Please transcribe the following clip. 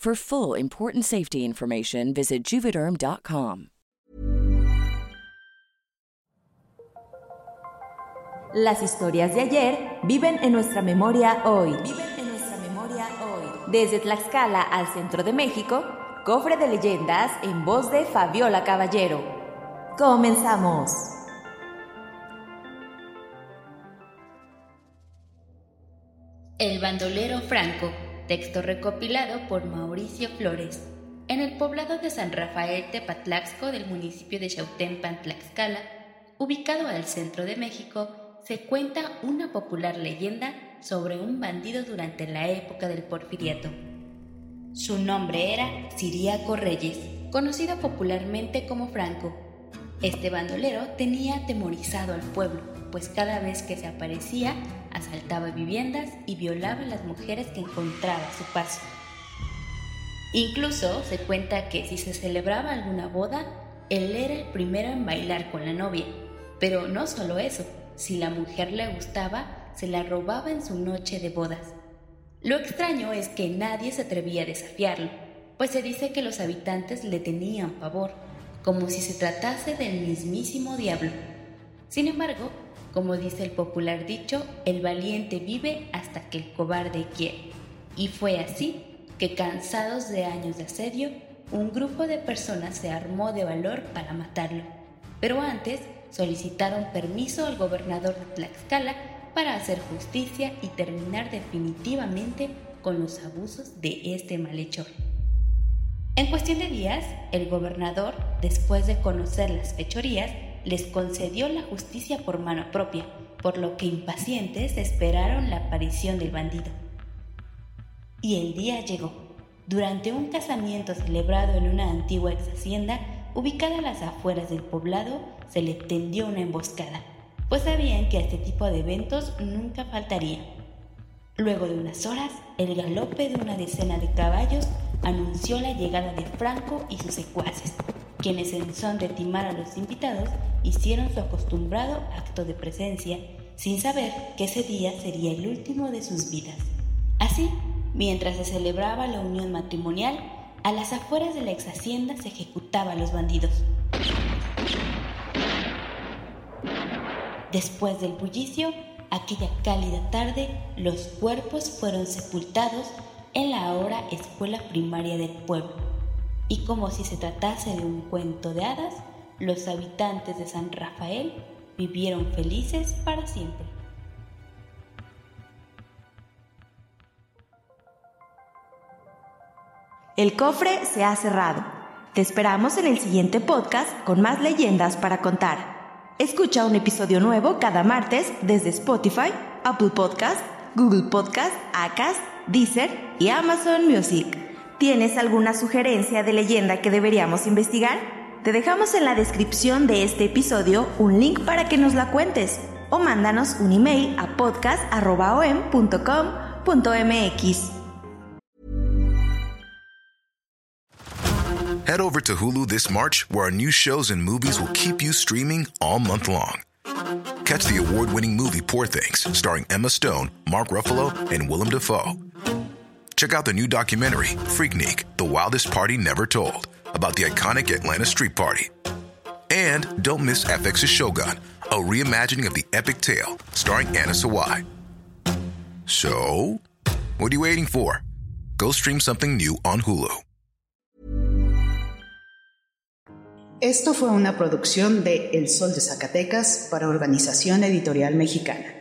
For full important safety information, visit juvederm.com. Las historias de ayer viven en nuestra memoria hoy. Viven en nuestra memoria hoy. Desde Tlaxcala al centro de México, cofre de leyendas en voz de Fabiola Caballero. Comenzamos. El bandolero Franco, texto recopilado por Mauricio Flores. En el poblado de San Rafael Tepatlaxco del municipio de Chautempan, Tlaxcala, ubicado al centro de México, se cuenta una popular leyenda sobre un bandido durante la época del porfiriato. Su nombre era Siriaco Reyes, conocido popularmente como Franco. Este bandolero tenía atemorizado al pueblo, pues cada vez que se aparecía asaltaba viviendas y violaba a las mujeres que encontraba a su paso. Incluso se cuenta que si se celebraba alguna boda, él era el primero en bailar con la novia. Pero no solo eso, si la mujer le gustaba, se la robaba en su noche de bodas. Lo extraño es que nadie se atrevía a desafiarlo, pues se dice que los habitantes le tenían pavor, como si se tratase del mismísimo diablo. Sin embargo, como dice el popular dicho, el valiente vive hasta que el cobarde quiere. Y fue así que, cansados de años de asedio, un grupo de personas se armó de valor para matarlo. Pero antes solicitaron permiso al gobernador de Tlaxcala para hacer justicia y terminar definitivamente con los abusos de este malhechor. En cuestión de días, el gobernador, después de conocer las fechorías, les concedió la justicia por mano propia, por lo que impacientes esperaron la aparición del bandido. Y el día llegó. Durante un casamiento celebrado en una antigua ex hacienda, ubicada a las afueras del poblado, se le tendió una emboscada, pues sabían que a este tipo de eventos nunca faltaría. Luego de unas horas, el galope de una decena de caballos anunció la llegada de Franco y sus secuaces, quienes en son de timar a los invitados hicieron su acostumbrado acto de presencia, sin saber que ese día sería el último de sus vidas. Así, mientras se celebraba la unión matrimonial, a las afueras de la ex hacienda se ejecutaba a los bandidos. Después del bullicio, aquella cálida tarde, los cuerpos fueron sepultados en la ahora escuela primaria del pueblo. Y como si se tratase de un cuento de hadas, los habitantes de San Rafael vivieron felices para siempre. El cofre se ha cerrado. Te esperamos en el siguiente podcast con más leyendas para contar. Escucha un episodio nuevo cada martes desde Spotify, Apple Podcast, Google Podcast, Acast, Deezer y Amazon Music. ¿Tienes alguna sugerencia de leyenda que deberíamos investigar? Te dejamos en la descripción de este episodio un link para que nos la cuentes o mándanos un email a podcast.om.com.mx. Head over to Hulu this March, where our new shows and movies will keep you streaming all month long. Catch the award winning movie Poor Things, starring Emma Stone, Mark Ruffalo, and Willem Dafoe. Check out the new documentary, Freaknik The Wildest Party Never Told, about the iconic Atlanta Street Party. And don't miss FX's Shogun, a reimagining of the epic tale starring Anna Sawai. So, what are you waiting for? Go stream something new on Hulu. Esto fue una producción de El Sol de Zacatecas para Organización Editorial Mexicana.